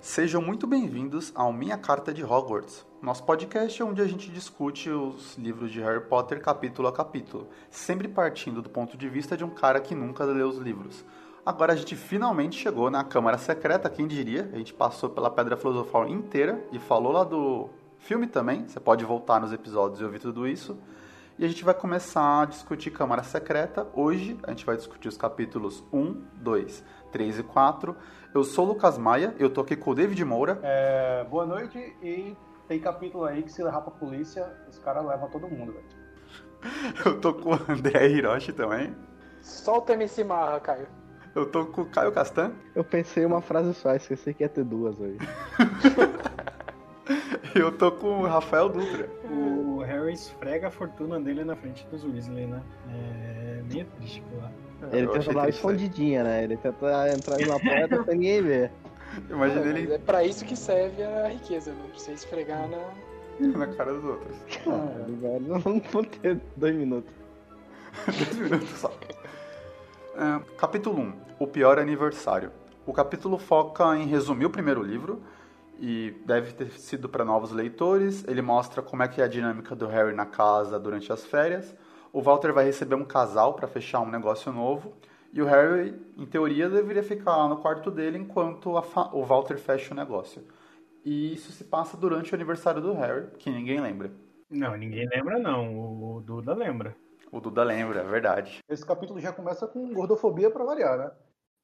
Sejam muito bem-vindos ao Minha Carta de Hogwarts, nosso podcast onde a gente discute os livros de Harry Potter capítulo a capítulo, sempre partindo do ponto de vista de um cara que nunca leu os livros. Agora a gente finalmente chegou na Câmara Secreta, quem diria? A gente passou pela Pedra Filosofal inteira e falou lá do filme também. Você pode voltar nos episódios e ouvir tudo isso. E a gente vai começar a discutir Câmara Secreta. Hoje a gente vai discutir os capítulos 1, 2, 3 e 4. Eu sou o Lucas Maia, eu tô aqui com o David Moura. É, boa noite e tem capítulo aí que se levar pra polícia, os caras levam todo mundo, velho. Eu tô com o André Hiroshi também. Solta MC Marra, Caio. Eu tô com o Caio Castan. Eu pensei uma frase só, esqueci que ia ter duas hoje. eu tô com o Rafael Dutra. O Harry esfrega a fortuna dele na frente dos Weasley, né? É meio triste lá. Ele Eu tenta dar escondidinha, né? Ele tenta entrar numa porta sem ninguém ver. Imagina É, mas ele é pra isso que serve a riqueza, né? Pra você esfregar na. na cara dos outros. Caralho, velho. Não vou ter dois minutos. Dois minutos só. É, capítulo 1 O Pior Aniversário. O capítulo foca em resumir o primeiro livro e deve ter sido para novos leitores. Ele mostra como é que é a dinâmica do Harry na casa durante as férias. O Walter vai receber um casal para fechar um negócio novo. E o Harry, em teoria, deveria ficar no quarto dele enquanto o Walter fecha o negócio. E isso se passa durante o aniversário do Harry, que ninguém lembra. Não, ninguém lembra não. O Duda lembra. O Duda lembra, é verdade. Esse capítulo já começa com gordofobia pra variar, né?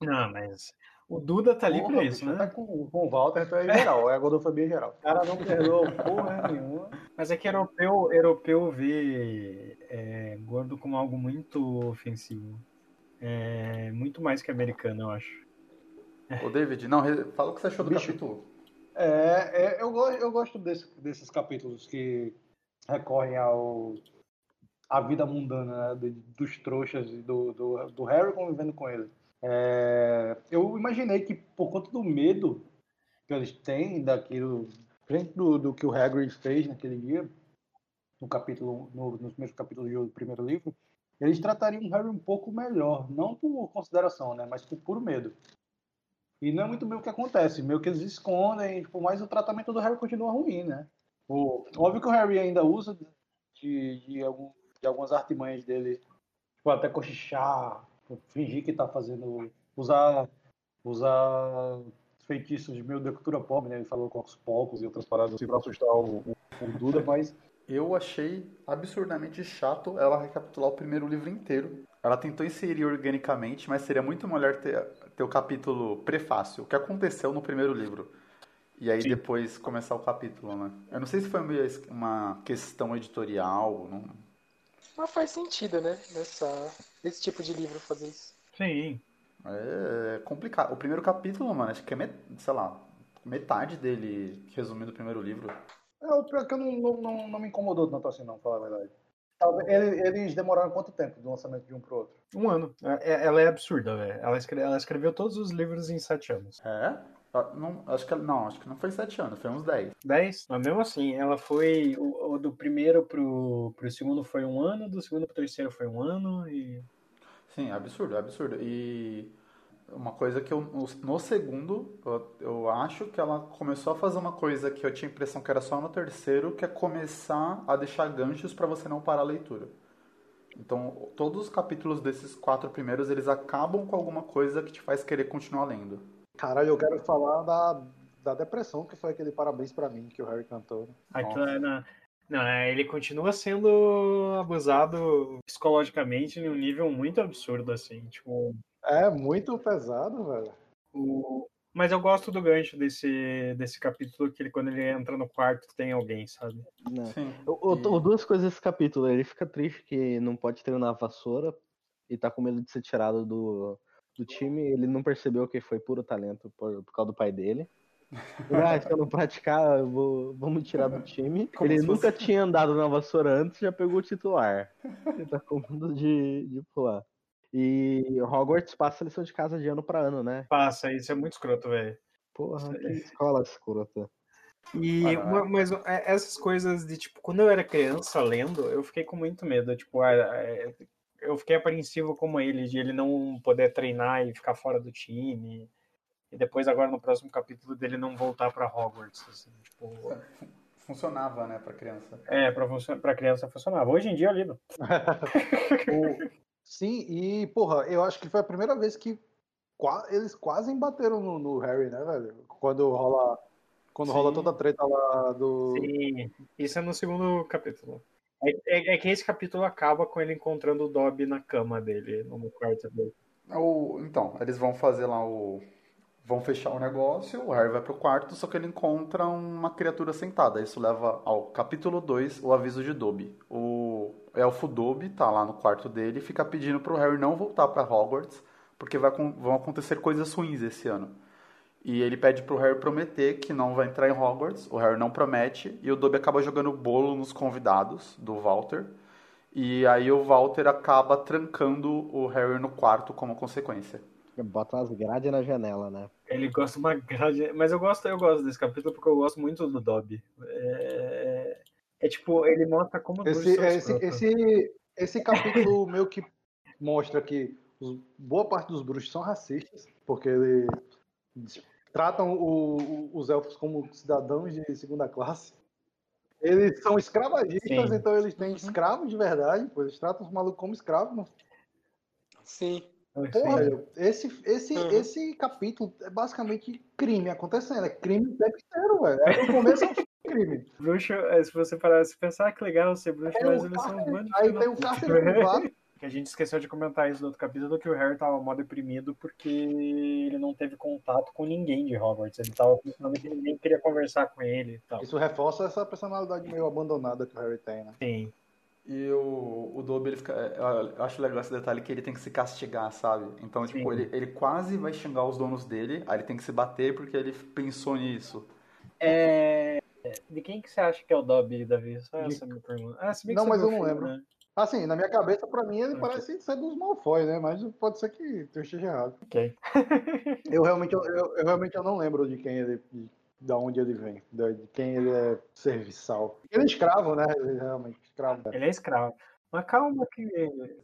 Não, mas o Duda tá ali Porra, pra o isso, né? Tá com, com o Walter, então é geral, é a gordofobia geral. O cara não perdoou porra nenhuma. Mas é que europeu, europeu vê é, gordo como algo muito ofensivo. É, muito mais que americano, eu acho. Ô, David, não, fala o que você achou do Bicho. capítulo. É, é, eu, eu gosto desse- desses capítulos que recorrem ao à vida mundana né, de- dos trouxas e do, do, do Harry convivendo com ele. É, eu imaginei que por conta do medo que eles têm daquilo, frente do, do que o Hagrid fez naquele dia, no capítulo, no, nos primeiros capítulos do primeiro livro, eles tratariam Harry um pouco melhor, não por consideração, né, mas por puro medo. E não é muito bem o que acontece, meio que eles escondem, tipo, mas o tratamento do Harry continua ruim, né? O, óbvio que o Harry ainda usa de, de, algum, de algumas artimanhas dele, tipo, até cochichar, fingir que tá fazendo, usar, usar feitiços meio de cultura pop, né? Ele falou com os poucos e outras paradas assim assustar o, o, o Duda, mas Eu achei absurdamente chato ela recapitular o primeiro livro inteiro. Ela tentou inserir organicamente, mas seria muito melhor ter, ter o capítulo prefácio, o que aconteceu no primeiro livro. E aí Sim. depois começar o capítulo, né? Eu não sei se foi uma questão editorial, não... Mas faz sentido, né? Nessa, nesse tipo de livro fazer isso. Sim. É complicado. O primeiro capítulo, mano, acho que é, met... sei lá, metade dele resumindo o primeiro livro. É, o pior que eu não, não, não, não me incomodou tanto assim, não, pra falar a verdade. Eles demoraram quanto tempo do lançamento de um pro outro? Um ano. É- é- Ela é absurda, velho. Ela, escre- ela escreveu todos os livros em sete anos. É? Ah, Não, acho que não, acho que não foi sete anos, foi uns dez. Dez? Mas mesmo assim, ela foi. O, o do primeiro pro, pro segundo foi um ano, do segundo pro terceiro foi um ano e. Sim, é absurdo, é absurdo. E uma coisa que eu, no- segundo, eu, eu acho que ela começou a fazer uma coisa que eu tinha a impressão que era só no terceiro, que é começar a deixar ganchos para você não parar a leitura. Então, todos os capítulos desses quatro primeiros, eles acabam com alguma coisa que te faz querer continuar lendo. Caralho, eu quero falar da, da depressão que foi aquele parabéns pra mim que o Harry cantou. Aquilo é na- Não, é, ele continua sendo abusado psicologicamente em um nível muito absurdo, assim. Tipo, É muito pesado, velho. o... Mas eu gosto do gancho desse, desse capítulo, que ele, quando ele entra no quarto tem alguém, sabe? Não. Sim. O, o- duas coisas desse capítulo. Ele fica triste que não pode treinar a vassoura e tá com medo de ser tirado do, do time. Ele não percebeu que foi puro talento por, por causa do pai dele. Ele, ah, se eu não praticar, eu vou, vamos me tirar do time. Como ele nunca fosse- tinha andado na vassoura antes, já pegou o titular. Ele tá com medo de, de pular. E Hogwarts passa lição de casa de ano pra ano, né? Passa, isso é muito escroto, velho. Porra, que escola escrota. E, ma- mas é, essas coisas de, tipo, quando eu era criança lendo, eu fiquei com muito medo. Tipo, ah, é, eu fiquei apreensivo como ele, de ele não poder treinar e ficar fora do time. E depois, agora no próximo capítulo, dele não voltar pra Hogwarts. Assim, tipo, Funcionava, né, pra criança. é, pra, pra criança funcionava. Hoje em dia, lido. O- Sim, e, porra, eu acho que foi a primeira vez que qua- eles quase embateram no, no Harry, né, velho? Quando rola, quando rola Sim. toda a treta lá do. Sim, isso é no segundo capítulo. É, é- é que esse capítulo acaba com ele encontrando o Dobby na cama dele, no quarto dele. O, então, eles vão fazer lá o. Vão fechar o negócio, o Harry vai pro quarto, só que ele encontra uma criatura sentada. Isso leva ao capítulo 2, o aviso de Dobby. O elfo Dobby tá lá no quarto dele e fica pedindo pro Harry não voltar pra Hogwarts, porque vai, vão acontecer coisas ruins esse ano. E ele pede pro Harry prometer que não vai entrar em Hogwarts. O Harry não promete, e o Dobby acaba jogando bolo nos convidados do Walter. E aí o Walter acaba trancando o Harry no quarto como consequência. Bota umas grades na janela, né? Ele gosta uma grade. Mas eu gosto, eu gosto desse capítulo porque eu gosto muito do Dobby. É, é tipo, ele mostra como Esse, são esse, esse, esse capítulo meio que mostra que os- boa parte dos bruxos são racistas, porque eles tratam o- o- os elfos como cidadãos de segunda classe. Eles são escravagistas, Sim. então eles têm escravos de verdade, pois eles tratam os malucos como escravos. não Sim. Porra, Sim. velho, esse, esse, Uhum. esse capítulo é basicamente crime acontecendo. É crime o tempo inteiro, velho. É do começo ao fim crime. Bruxo, é, se você parar se pensar, ah, que legal ser bruxo, É mas um eles são um cárcere- de aí tem um cárcere privado. Que a gente esqueceu de comentar isso no outro capítulo, que o Harry tava mó deprimido porque ele não teve contato com ninguém de Hogwarts. Ele tava pensando que ninguém queria conversar com ele e tal. Isso reforça essa personalidade meio abandonada que o Harry tem, né? Sim. E o, o Dobby, ele fica. Eu acho legal esse detalhe que ele tem que se castigar, sabe? Então, tipo, Sim. ele, ele quase vai xingar os donos dele, aí ele tem que se bater porque ele pensou nisso. É... De quem que você acha que é o Dobby, Davi? Só De- essa é a minha pergunta. Ah, se bem que Não, mas eu não filme, lembro. né? Assim, na minha cabeça, pra mim, ele Ok. parece ser dos Malfoy, né? Mas pode ser que eu esteja errado. Ok. Eu realmente, eu, eu- eu realmente eu não lembro de quem ele. De, de onde ele vem, de, de quem ele é serviçal. Ele é escravo, né? Ele é realmente escravo. né? Ele é escravo. Mas calma que...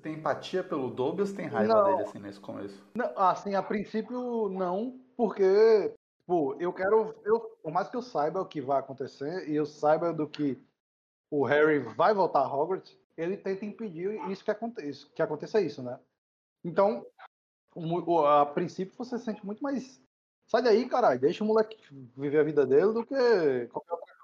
Tem empatia pelo Dobby ou você tem raiva Não. dele, assim, nesse começo? Não, assim, a princípio, não, porque, pô, eu quero. Eu, por mais que eu saiba o que vai acontecer e eu saiba do que o Harry vai voltar a Hogwarts, ele tenta impedir isso que aconteça, que aconteça isso, né? Então, a princípio você se sente muito mais. Sai daí, caralho, deixa o moleque viver a vida dele do que qualquer outra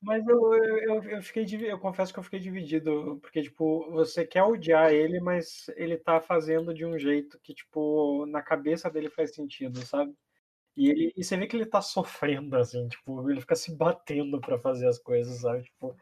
Mas eu, eu, eu, fiquei eu confesso que eu fiquei dividido, porque, tipo, você quer odiar ele, mas ele tá fazendo de um jeito que, tipo, na cabeça dele faz sentido, sabe? E, ele, e você vê que ele tá sofrendo, assim, tipo, ele fica se batendo pra fazer as coisas, sabe? Tipo,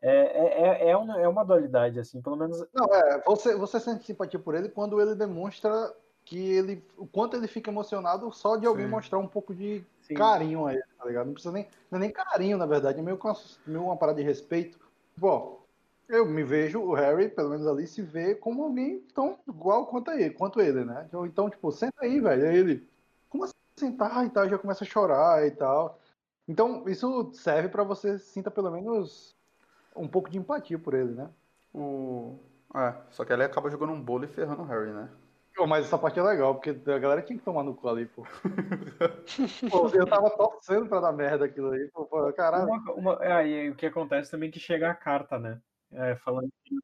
é, é, é, é, uma, é uma dualidade, assim, pelo menos. Não, é, você, você sente simpatia por ele quando ele demonstra que ele. O quanto ele fica emocionado só de alguém Sim. mostrar um pouco de Sim. carinho a ele, tá ligado? Não precisa nem. Não é nem carinho, na verdade, é meio, com- meio uma parada de respeito. Bom, eu me vejo, o Harry, pelo menos ali, se vê como alguém tão igual quanto ele, quanto ele, né? Então, Então, tipo, senta aí, velho. Aí ele. Como assim sentar e tal? Já começa a chorar e tal. Então, isso serve pra você sinta pelo menos um pouco de empatia por ele, né? O... É, só que ele acaba jogando um bolo e ferrando o Harry, né? Pô, mas essa parte é legal, porque a galera tinha que tomar no cu ali, pô. Pô, eu tava torcendo pra dar merda aquilo aí, pô, pô caralho. Uma, uma, e aí o que acontece também é que chega a carta, né? É, falando que.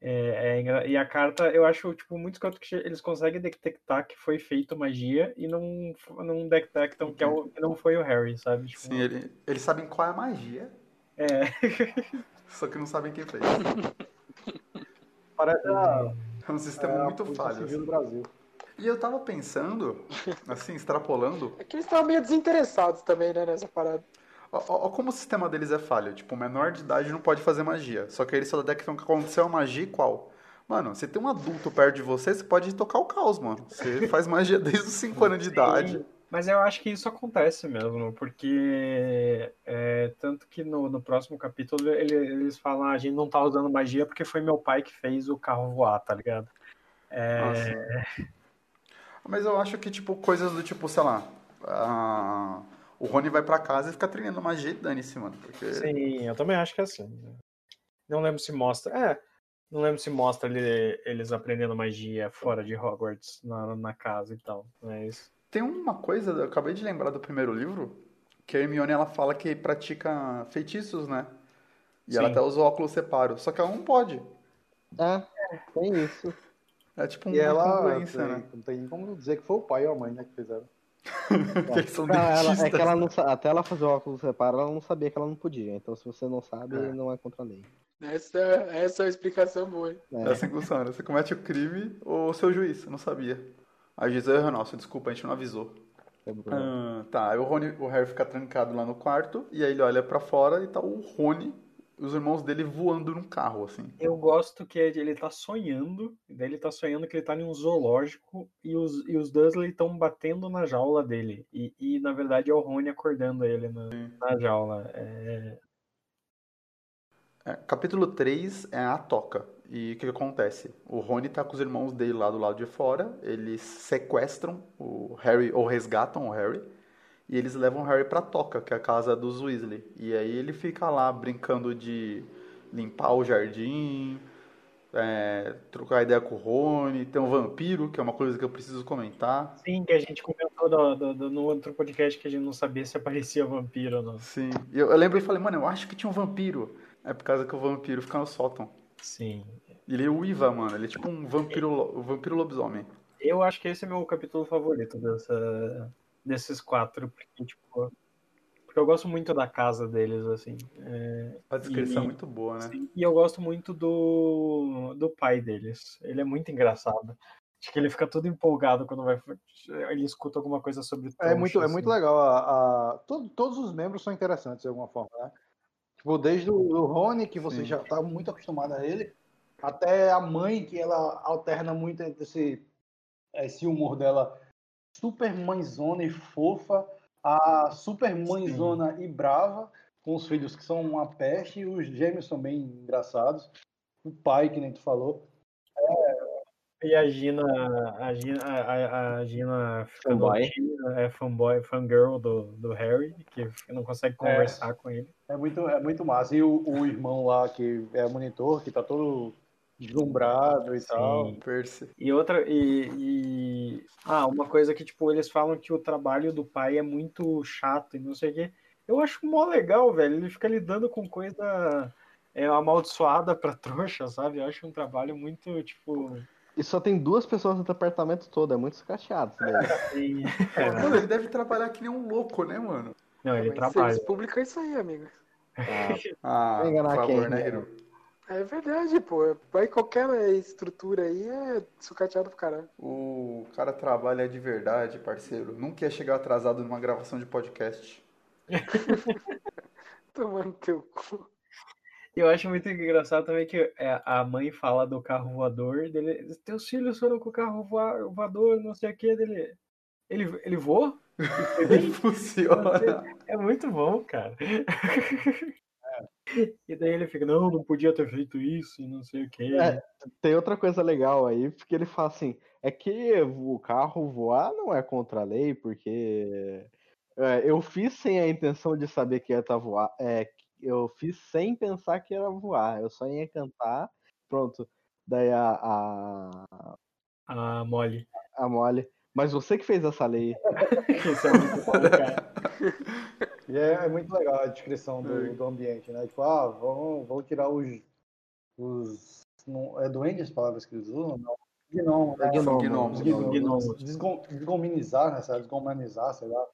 É, é e a carta, eu acho, tipo, muito escroto que eles conseguem detectar que foi feito magia e não, não detectam que, é o, que não foi o Harry, sabe? Tipo, Sim, ele, eles sabem qual é a magia, é. só que não sabem quem fez. Parece a, É um sistema é muito falho. Assim. do Brasil. E eu tava pensando, assim, extrapolando, É que eles estavam meio desinteressados também, né, nessa parada. Ó, ó, ó como o sistema deles é falho. Tipo, o menor de idade não pode fazer magia. Só que eles só detectam que aconteceu a magia e qual. Mano, você tem um adulto perto de você, você pode tocar o caos, mano. Você faz magia desde os 5 anos de idade. Mas eu acho que isso acontece mesmo, porque é, tanto que no, no próximo capítulo ele- eles falam, ah, a gente não tá usando magia porque foi meu pai que fez o carro voar, tá ligado? É. Mas eu acho que, tipo, coisas do tipo, sei lá. ah, o Rony vai pra casa e fica treinando magia e dane-se, mano. Porque. Sim, eu também acho que é assim. Não lembro se mostra. É, não lembro se mostra ele- eles aprendendo magia fora de Hogwarts na, na casa e tal. Mas. Tem uma coisa, eu acabei de lembrar do primeiro livro, que a Hermione ela fala que pratica feitiços, né? E ela Sim. até usa o óculos separo. Só que ela não pode. É, tem isso. É tipo E uma ela. né? Não tem como dizer que foi o pai ou a mãe, né, que fizeram. Porque eles são Não, ela- é que ela não, até ela fazer o óculos separo, ela não sabia que ela não podia. Então, se você não sabe, É. não é contra a lei. Essa, essa é uma explicação boa. hein? É assim que funciona. Você comete o crime ou o seu juiz, não sabia. Aí diz, "Ah, nossa, desculpa, a gente não avisou. É. Ah, tá, aí o, Rony, o Harry fica trancado lá no quarto, e aí ele olha pra fora e tá o Rony os irmãos dele voando num carro, assim. Eu gosto que ele tá sonhando, daí ele tá sonhando que ele tá em um zoológico e os, e os Dursley estão batendo na jaula dele. E, e, na verdade é o Rony acordando ele na, na jaula. É, É, capítulo 3 é a toca. E o que, que acontece? O Rony tá com os irmãos dele lá do lado de fora, eles sequestram o Harry, ou resgatam o Harry, e eles levam o Harry pra toca, que é a casa dos Weasley. E aí ele fica lá brincando de limpar o jardim, é, trocar ideia com o Rony, tem um vampiro, que é uma coisa que eu preciso comentar. Sim, que a gente comentou do- do- do- no outro podcast que a gente não sabia se aparecia vampiro ou não. Sim. Eu, eu lembro e falei, mano, eu acho que tinha um vampiro. É por causa que o vampiro fica no sótão. Sim. Ele uiva, mano. Ele é tipo um vampiro, um vampiro lobisomem. Eu acho que esse é meu capítulo favorito dessa, desses quatro, porque, tipo, porque eu gosto muito da casa deles, assim. é, A descrição é E- muito boa, né? e eu gosto muito do, do pai deles. Ele é muito engraçado. Acho que ele fica todo empolgado quando vai. Ele escuta alguma coisa sobre É muito, é trouxa, muito assim. legal. A, a- to- todos os membros são interessantes de alguma forma, né? Tipo, desde o do Rony, que você Sim. já tá muito acostumado a ele, até a mãe, que ela alterna muito entre esse, esse humor dela super mãezona e fofa, a super mãezona e brava, com os filhos que são uma peste, e os gêmeos são bem engraçados. O pai, que nem tu falou. E a Gina, a Gina, a, a- Gina fica Fanboy. doentinha, é fanboy, fangirl do, do Harry, que não consegue conversar com ele. É muito, é muito massa. E o, o irmão lá, que é monitor, que tá todo deslumbrado e tal. Sim. Percy. E outra, e, e- Ah, uma coisa que, tipo, eles falam que o trabalho do pai é muito chato e não sei o quê. Eu acho mó legal, velho. Ele fica lidando com coisa é, amaldiçoada pra trouxa, sabe? Eu acho um trabalho muito, tipo. E só tem duas pessoas no departamento todo, é muito sucateado isso daí. Mano, ele deve trabalhar que nem um louco, né, mano? Não, ele Mas trabalha. É isso aí, amigo. Ah, enganar por favor, quem, né, né? Hiro? É verdade, pô. Vai qualquer estrutura aí é sucateado pro caralho. O cara trabalha de verdade, parceiro. Nunca ia chegar atrasado numa gravação de podcast. Tomando teu cu. Eu acho muito engraçado também que é, a mãe fala do carro voador, dele, teus filhos foram com o carro voa- voador, não sei o que, dele. Ele, ele voou? E foi bem? Funciona. É muito bom, cara. E daí ele fica, não, não podia ter feito isso e não sei o que. É, tem outra coisa legal aí, porque ele fala assim, é que o carro voar não é contra a lei, porque é, eu fiz sem a intenção de saber que ia estar voar, é, eu fiz sem pensar que ia voar, eu só ia cantar, pronto. Daí a, a, A Molly. a Molly, mas você que fez essa lei. Isso é muito bom, cara. E é, é muito legal a descrição do, do ambiente, né? Tipo, ah, vamos, vamos tirar os. os não, é duendes as palavras que eles usam? Não. Gnomo, né? É gnomo, Desgominizar, né? sabe? Desgomanizar, sei lá.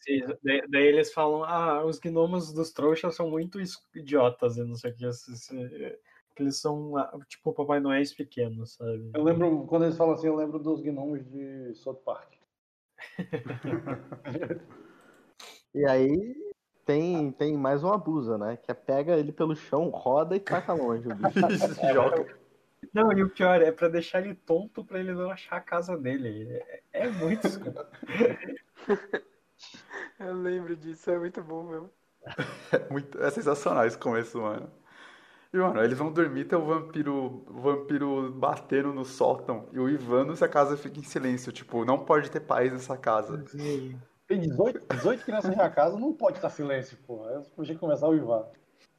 Sim, daí, daí eles falam, ah, os gnomos dos trouxas são muito idiotas e não sei o que. se- Eles são ah, tipo Papai Noéis pequenos, sabe? Eu lembro, quando eles falam assim, eu lembro dos gnomos de South Park. E aí tem, tem mais uma abusa, né? Que é pega ele pelo chão, roda e taca longe o bicho. Isso, joga. Não, e o pior é pra deixar ele tonto pra ele não achar a casa dele. É, é muito escroto. Eu lembro disso, é muito bom mesmo. É, muito, é sensacional esse começo, mano. E, mano, eles vão dormir, tem o vampiro, o vampiro batendo no sótão e o Ivano se a casa fica em silêncio. Tipo, não pode ter paz nessa casa. Tem 18, 18 crianças na casa, não pode estar silêncio, pô. Você podia começar a uivar.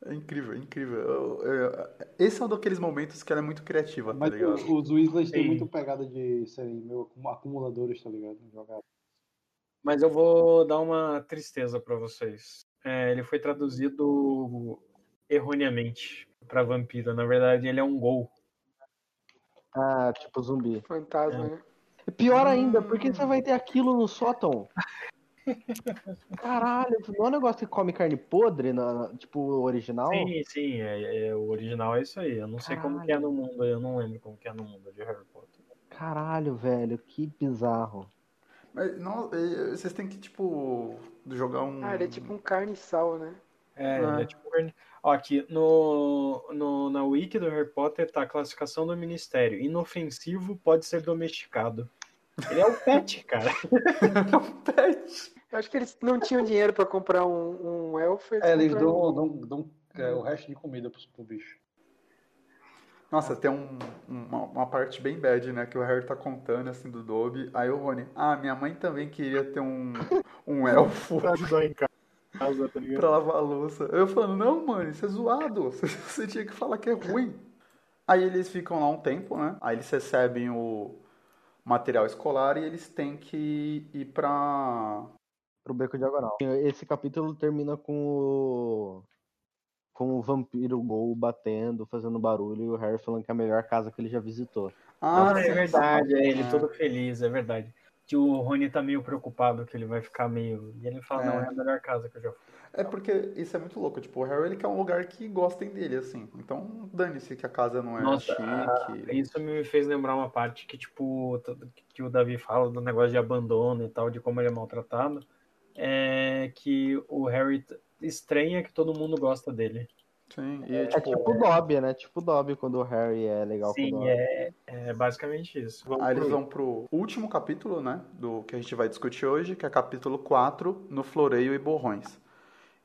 É incrível, é incrível. Eu- eu- esse é um daqueles momentos que ela é muito criativa, tá Mas ligado? os, Weasleys têm muito pegada de serem meio acum- acumuladores, tá ligado? Jogar. Mas eu vou dar uma tristeza pra vocês. É, ele foi traduzido erroneamente pra vampiro. Na verdade, ele é um gol. Ah, tipo zumbi. Fantasma, É. né? Pior ainda, por que você vai ter aquilo no sótão? Caralho, não é um negócio que come carne podre, na, na- tipo o original? Sim, sim, é, é- o original é isso aí. Eu não sei como que é no mundo, eu não lembro como que é no mundo de Harry Potter. Caralho, velho, que bizarro. Mas não, vocês têm que, tipo, jogar um. Ah, ele é tipo um carne e sal, né? É, Ah. ele é tipo. carne- Ó, aqui no, no, na wiki do Harry Potter tá a classificação do ministério. Inofensivo pode ser domesticado. Ele é o pet, cara. um pet. Eu acho que eles não tinham dinheiro pra comprar um, um elfo. É, eles dão, um. dão, dão é, o resto de comida pro, pro bicho. Nossa, tem um- uma, uma parte bem bad, né? Que o Harry tá contando, assim, do Dobby. Aí o Rony, ah, minha mãe também queria ter um, um elfo Pra ajudar em casa, tá ligado? pra lavar a louça. Eu falando, não, mano, isso é zoado. Você, tinha que falar que é ruim. Aí eles ficam lá um tempo, né? Aí eles recebem o material escolar e eles têm que ir pra. Pro beco diagonal. Esse capítulo termina com o. Com o vampiro Gol batendo, fazendo barulho, e o Harry falando que é a melhor casa que ele já visitou. Ah, é sim, verdade, é ele Ah. todo feliz, é verdade. Que o Rony tá meio preocupado que ele vai ficar meio. E ele fala, É. não, é a melhor casa que eu já fui. É porque isso é muito louco. Tipo, o Harry ele quer um lugar que gostem dele, assim. Então, dane-se que a casa não é Nossa, chique. Isso me fez lembrar uma parte que, tipo, que o Davi fala do negócio de abandono e tal, de como ele é maltratado. É que o Harry estranha que todo mundo gosta dele. Sim, e É tipo, tipo o Dobby, né? Tipo o Dobby quando o Harry é legal com o Sim, Dobby. é, é basicamente isso. aí eles vão pro último capítulo, né? Do que a gente vai discutir hoje, que é capítulo 4, no Floreio e Borrões.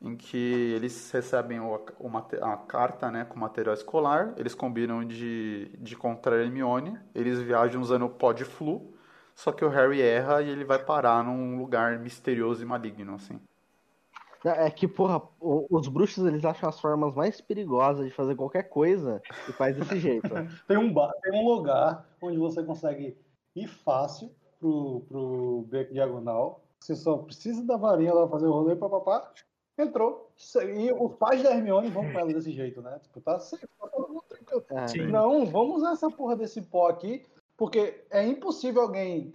Em que eles recebem o, o mate- a carta, né, com material escolar, eles combinam de, de encontrar Hermione, eles viajam usando o pod flu, só que o Harry erra e ele vai parar num lugar misterioso e maligno, assim. É que, porra, os bruxos eles acham as formas mais perigosas de fazer qualquer coisa e faz desse jeito. Tem um, bar, tem um lugar onde você consegue ir fácil pro, pro beco diagonal. Você só precisa da varinha lá fazer o rolê, papapá. Entrou. E os pais da Hermione vão com ela desse jeito, né? Tipo, tá sempre, tá todo mundo tranquilo. É. Não, vamos usar essa porra desse pó aqui, porque é impossível alguém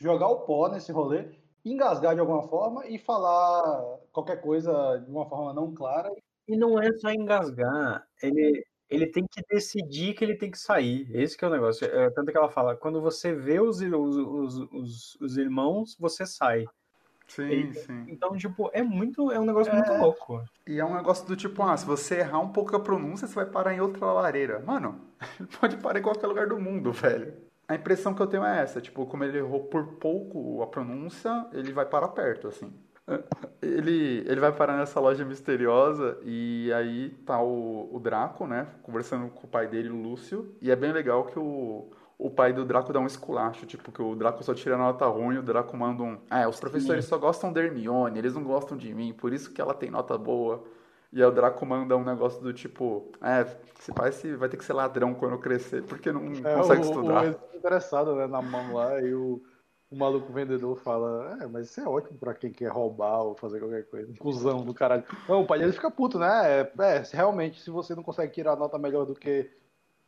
jogar o pó nesse rolê, engasgar de alguma forma e falar qualquer coisa de uma forma não clara. E não é só engasgar, ele, ele tem que decidir que ele tem que sair. Esse que é o negócio. É, tanto que ela fala, quando você vê os, os, os, os, os irmãos, você sai. Sim, Ele- sim. Então, tipo, é muito, é um negócio muito louco. E é um negócio do tipo, ah, se você errar um pouco a pronúncia, você vai parar em outra lareira. Mano, ele pode parar em qualquer lugar do mundo, velho. A impressão que eu tenho é essa, tipo, como ele errou por pouco a pronúncia, ele vai parar perto, assim. Ele, ele vai parar nessa loja misteriosa e aí tá o, o Draco, né, conversando com o pai dele, o Lúcio, e é bem legal que o, o pai do Draco dá um esculacho, tipo, que o Draco só tira nota ruim, o Draco manda um, ah, os professores só gostam da Hermione, eles não gostam de mim, por isso que ela tem nota boa. E aí o Draco manda um negócio do tipo, é, se parece vai ter que ser ladrão quando crescer, porque não É, consegue o, estudar. o interessado né, na mão lá e o, o maluco vendedor fala: É, mas isso é ótimo pra quem quer roubar ou fazer qualquer coisa. Cusão do caralho. Não, o pai dele fica puto, né? É, é, realmente, se você não consegue tirar nota melhor do que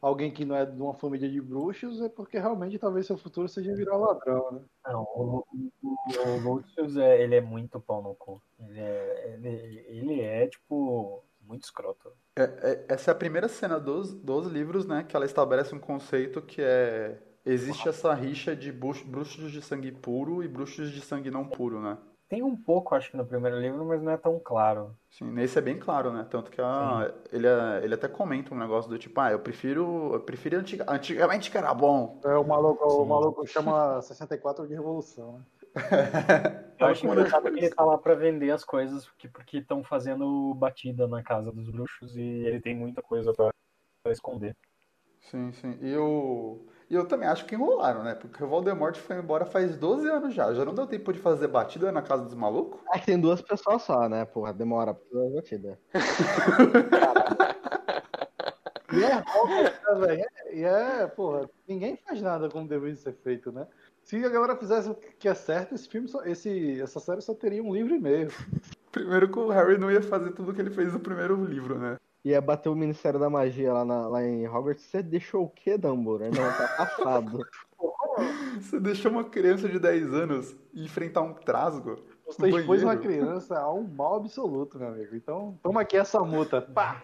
alguém que não é de uma família de bruxos, é porque realmente talvez seu futuro seja virar ladrão, né? Não, o, o, o Lucius, é, ele é muito pau no cu. Ele é, ele, ele é, tipo, muito escroto. É, é- essa é a primeira cena dos, dos livros, né, que ela estabelece um conceito que é existe essa rixa de bruxos, bruxos de sangue puro e bruxos de sangue não puro, né? Tem um pouco, acho que no primeiro livro, mas não é tão claro. Sim, nesse é bem claro, né? Tanto que a, ele, é- ele até comenta um negócio do tipo, ah, eu prefiro, eu prefiro antiga, antigamente que era bom. É, o maluco, o maluco chama 64 de revolução, né? Eu acho engraçado que ele tá lá pra vender as coisas porque porque estão fazendo batida na casa dos bruxos e ele tem muita coisa pra, pra esconder. Sim, sim. E eu, e eu também acho que enrolaram, né? Porque o Voldemort foi embora faz 12 anos já. Já não deu tempo de fazer batida na casa dos malucos? É que tem duas pessoas só, né? Porra, demora pra fazer batida. E é roupa, né, velho? E é, porra, ninguém faz nada como deveria ser feito, né? Se a galera fizesse o que é certo, esse filme, só- esse, essa série só teria um livro e meio. Primeiro que o Harry não ia fazer tudo que ele fez no primeiro livro, né? Ia bater o Ministério da Magia lá, na- lá em Hogwarts. Você deixou o quê, Dumbledore? Não, tá passado. Você deixou uma criança de 10 anos enfrentar um trasgo. Você expôs uma Banheiro. criança a um mal absoluto, meu amigo. Então, toma aqui essa multa. Pá!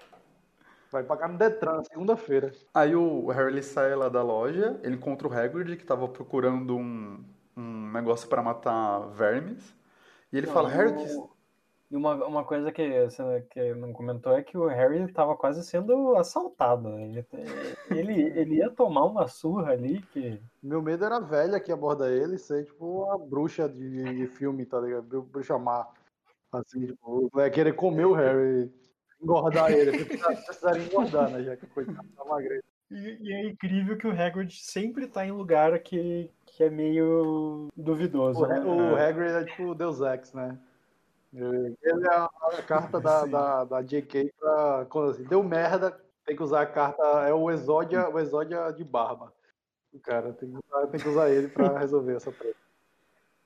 Vai pagar no Detran, segunda-feira. Aí o Harry ele sai lá da loja, ele encontra o Hagrid que tava procurando um, um negócio pra matar vermes. E ele fala, Harry, que... E uma, uma coisa que você que não comentou é que o Harry estava quase sendo assaltado. né? Ele, ele, ele ia tomar uma surra ali que. Meu medo era a velha que aborda ele ser tipo uma bruxa de, de filme, tá ligado? Bru- Bruxa má. Assim, tipo, vai querer comer o Harry, engordar ele. Se precisar- se precisarem engordar, né? Já que coitado tá magreiro. E, e é incrível que o Hagrid sempre tá em lugar que, que é meio duvidoso. O, né? O Hagrid é tipo o Deus Ex, né? Ele é a, a carta da, da, da JK pra. Quando assim, deu merda, tem que usar a carta. É o Exódia, o Exódia de barba. O cara tem que usar, tem que usar ele pra resolver essa treta.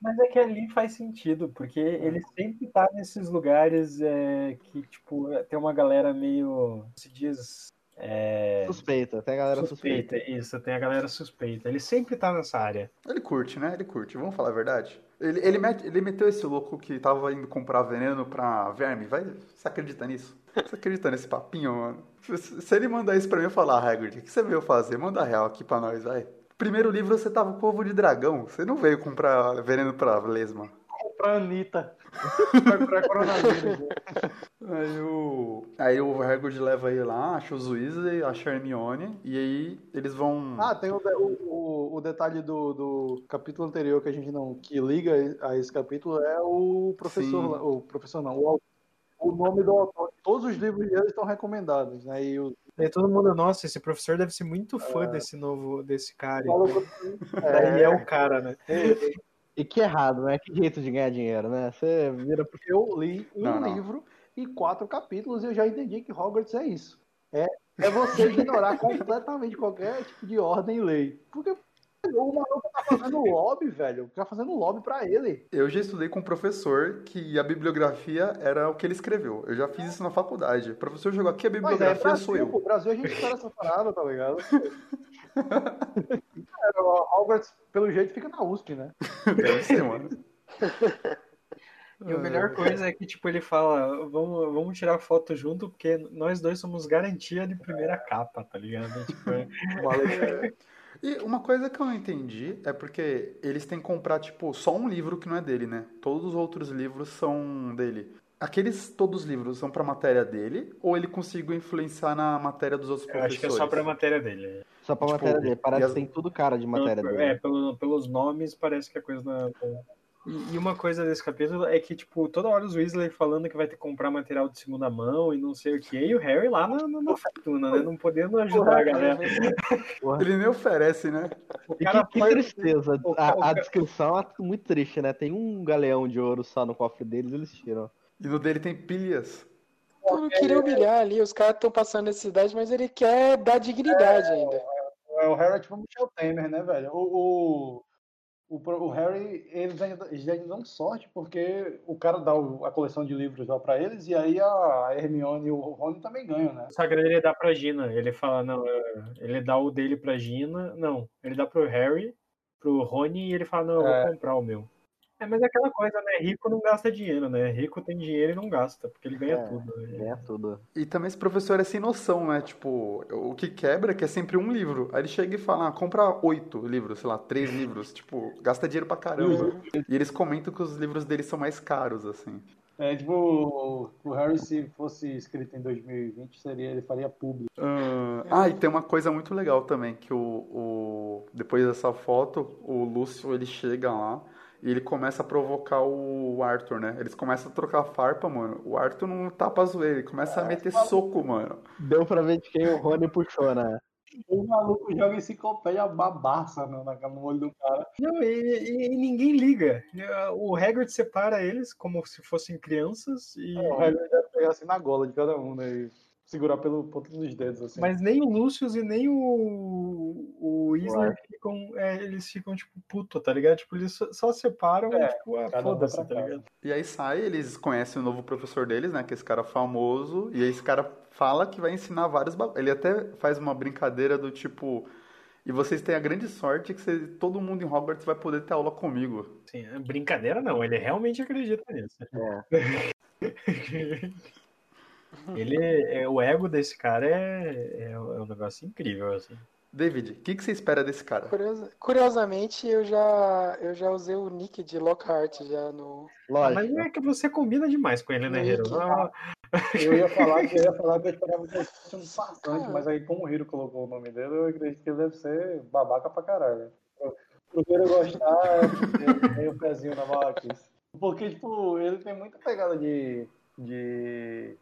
Mas é que ali faz sentido, porque ele sempre tá nesses lugares é, que, tipo, tem uma galera meio. se diz. É, Suspeita, tem a galera suspeita. suspeita. Isso, tem a galera suspeita. Ele sempre tá nessa área. Ele curte, né? Ele curte, vamos falar a verdade. Ele, ele, ele meteu esse louco que tava indo comprar veneno pra verme. Vai, você acredita nisso? Você acredita nesse papinho, mano? Se, se ele mandar isso pra mim, eu falar, ah, Hagrid, o que você veio fazer? Manda real aqui pra nós, vai. Primeiro livro você tava com ovo de dragão. Você não veio comprar veneno pra lesma. Pra Anitta. Vai curar coronavírus. né? Aí o, aí o Hagrid leva ele lá, acha os Weasley, acha a Hermione, e aí eles vão... Ah, tem o, o, o, o detalhe do, do capítulo anterior que a gente não. que liga a esse capítulo é o professor. Lá- O professor não, o, o nome do autor. Todos os livros dele estão recomendados, né? E o Daí todo mundo, nossa, esse professor deve ser muito fã desse novo, desse cara. Daí é o cara, né? E que errado, né? Que jeito de ganhar dinheiro, né? Você vira pro. Eu li um Não, não. livro e quatro capítulos e eu já entendi que Hogwarts é isso. É, é você ignorar completamente qualquer tipo de ordem e lei. Porque o maluco tá fazendo lobby, velho. Tá fazendo lobby pra ele. Eu já estudei com um professor que a bibliografia era o que ele escreveu. Eu já fiz isso na faculdade. O professor jogou aqui a Mas é bibliografia Brasil, sou eu. pô. Brasil a gente espera essa parada, tá ligado? O Hogwarts, pelo jeito, fica na USP, né? Deve ser, mano. E a melhor coisa é que, tipo, ele fala, vamos, vamos tirar foto junto, porque nós dois somos garantia de primeira capa, tá ligado? Tipo, é- E uma coisa que eu não entendi é porque eles têm que comprar, tipo, só um livro que não é dele, né? Todos os outros livros são dele. Aqueles todos os livros são pra matéria dele ou ele conseguiu influenciar na matéria dos outros eu professores? acho que é só pra matéria dele. Só pra Tipo, matéria dele. Parece as- que tem tudo cara de matéria dele. É, pelo- pelos nomes parece que a coisa não é... E, e uma coisa desse capítulo é que, tipo, toda hora os Weasley falando que vai ter que comprar material de segunda mão e não sei o que, e o Harry lá na, na, na fortuna, né? Não podendo ajudar a galera. Ele nem oferece, né? O E cara que, que tristeza. o- A, o- a descrição é muito triste, né? Tem um galeão de ouro só no cofre deles, eles tiram. E no dele tem pilhas. Eu não queria humilhar ali, os caras estão passando necessidade, mas ele quer dar dignidade ainda. É, o Harry é tipo o Michel Temer, né, velho? O, o, o, o Harry, eles ainda, eles ainda dão sorte, porque o cara dá o- a coleção de livros lá pra eles, e aí a Hermione e o Rony também ganham, né? O Sagrado ele dá pra Gina. Ele fala, não, é, ele dá o dele pra Gina. Não, ele dá pro Harry, pro Rony e ele fala, não, eu É. vou comprar o meu. É, mas é aquela coisa, né? Rico não gasta dinheiro, né? Rico tem dinheiro e não gasta, porque ele ganha É. tudo. né? Ganha tudo. E também esse professor é sem noção, né? Tipo, o que quebra é que é sempre um livro. Aí ele chega e fala, ah, compra oito livros, sei lá, três livros. Tipo, gasta dinheiro pra caramba. E eles comentam que os livros deles são mais caros, assim. É tipo, o, Harry, se fosse escrito em 2020, seria, ele faria público. Ah, ah, e tem uma coisa muito legal também, que o, o- depois dessa foto, o Lúcio, ele chega lá e ele começa a provocar o Arthur, né? Eles começam a trocar farpa, mano. O Arthur não tapa a zoeira, ele começa a meter soco, mano. Deu pra ver de quem o Rony puxou, né? O maluco joga enciclopédia babaça no, no olho do cara. Não, e, e- e ninguém liga. O Hagrid separa eles como se fossem crianças e... O Harry deve pegar assim na gola de cada um, né? Segurar pelo ponto dos dedos, assim. Mas nem o Lucius e nem o, o Arthur. ficam, é, eles ficam, tipo, puto, tá ligado? Tipo, eles só, só separam É, e, tipo, ah, foda-se, tá ligado? E aí sai, eles conhecem o novo professor deles, né? Que é esse cara famoso. E aí esse cara fala que vai ensinar vários bagulhos. Ele até faz uma brincadeira do tipo. E vocês têm a grande sorte que você- todo mundo em Hogwarts vai poder ter aula comigo. Assim, é brincadeira não, ele realmente acredita nisso. ele, é, o ego desse cara é, é, um é um negócio incrível, assim. David, o que, que você espera desse cara? Curiosa- Curiosamente, eu já, eu já usei o nick de Lockhart já no. Ah, mas Lógico. é que você combina demais com ele, né, Hiro? Ah, Eu ia falar que eu ia falar que eu esperava que ele fosse um Cara. mas aí como o Hiro colocou o nome dele, eu acredito que ele deve ser babaca pra caralho. Eu- gostar, eu tenho o pezinho na maluquice. Porque, tipo, ele tem muita pegada de. de.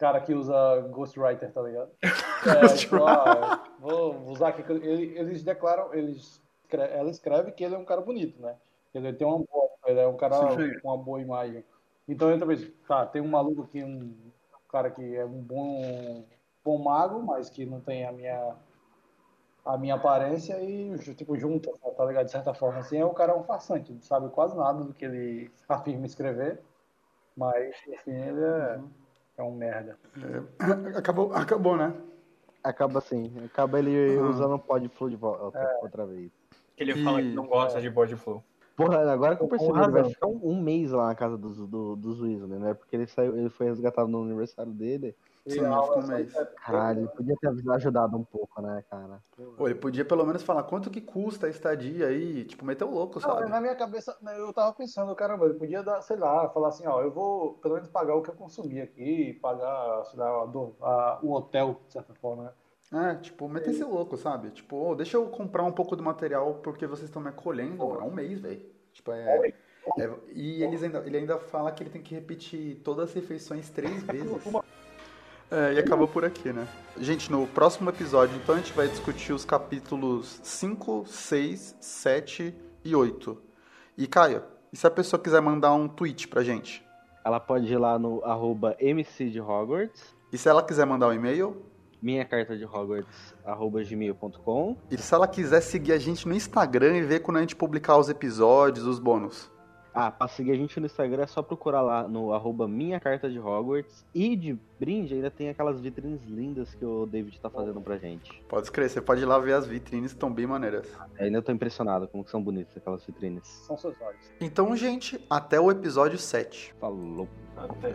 Cara que usa Ghostwriter, tá ligado? É, tipo, ah, vou usar aqui. Eles declaram, eles, ela escreve que ele é um cara bonito, né? Ele tem uma boa, ele é um cara com uma boa imagem. Então eu também, tá, tem um maluco aqui, um cara que é um bom, bom mago, mas que não tem a minha a minha aparência e tipo junta, tá ligado? De certa forma assim, é o cara é um farsante, não sabe quase nada do que ele afirma escrever, mas enfim, ele é, é um merda. Acabou, acabou, né? Acaba assim. Acaba ele Aham. usando o pod flow de volta outra vez. que ele fala que E- não gosta de body flow. Porra, agora que eu percebi, ele vai ficar um, um mês lá na casa dos, do, dos Weasley, né? Porque ele saiu, ele foi resgatado no aniversário dele. E Sim, a ele ficou um mês. é- Caralho, ele podia ter ajudado um pouco, né, cara? Ou ele podia pelo menos falar quanto que custa a estadia aí, tipo, meter o louco, Não, sabe? na minha cabeça, né, eu tava pensando, caramba, ele podia dar, sei lá, falar assim, ó, eu vou pelo menos pagar o que eu consumi aqui, pagar, sei lá, a a- o hotel, de certa forma, né? É, tipo, meter esse louco, sabe? Tipo, ô, deixa eu comprar um pouco do material porque vocês estão me acolhendo. É um mês, velho. Tipo, é. é- e eles ainda, ele ainda fala que ele tem que repetir todas as refeições três vezes. É, e acabou por aqui, né? Gente, no próximo episódio, então, a gente vai discutir os capítulos 5, 6, 7 e 8. E, Caio, e se a pessoa quiser mandar um tweet pra gente? Ela pode ir lá no arroba MC de Hogwarts, E se ela quiser mandar um e-mail? minha carta de Hogwarts, arroba gmail.com. E se ela quiser seguir a gente no Instagram e ver quando a gente publicar os episódios, os bônus? Ah, pra seguir a gente no Instagram é só procurar lá no arroba minha carta de Hogwarts. E de brinde ainda tem aquelas vitrines lindas que o David tá fazendo pra gente. Pode escrever, você pode ir lá ver as vitrines, estão bem maneiras. Ainda tô impressionado como que são bonitas aquelas vitrines. São seus olhos. Então, gente, até o episódio 7. Falou. Até.